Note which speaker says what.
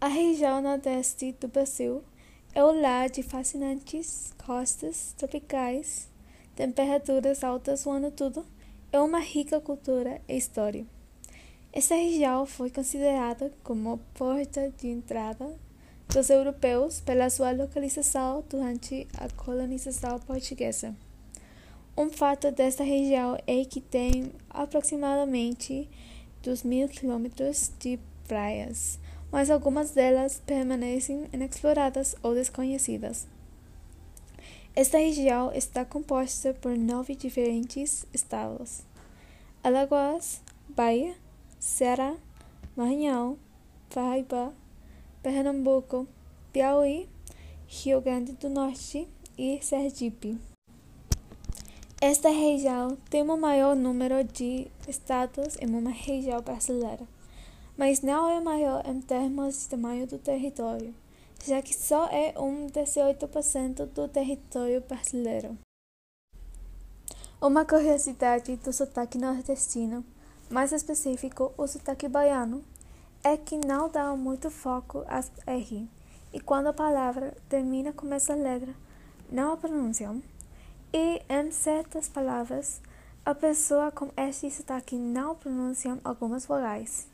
Speaker 1: A região nordeste do Brasil é o lar de fascinantes costas tropicais, temperaturas altas o ano todo e uma rica cultura e história. Esta região foi considerada como porta de entrada dos europeus pela sua localização durante a colonização portuguesa. Um fato desta região é que tem aproximadamente 2 mil quilômetros de praias, mas algumas delas permanecem inexploradas ou desconhecidas. Esta região está composta por nove diferentes estados: Alagoas, Bahia, Ceará, Maranhão, Paraíba, Pernambuco, Piauí, Rio Grande do Norte e Sergipe. Esta região tem o maior número de estados em uma região brasileira, mas não é maior em termos de tamanho do território, já que só é um 18% do território brasileiro. Uma curiosidade do sotaque nordestino, mais específico o sotaque baiano, é que não dá muito foco às R, e quando a palavra termina com essa letra, não a pronunciam. E em certas palavras, a pessoa com este sotaque não pronuncia algumas vogais.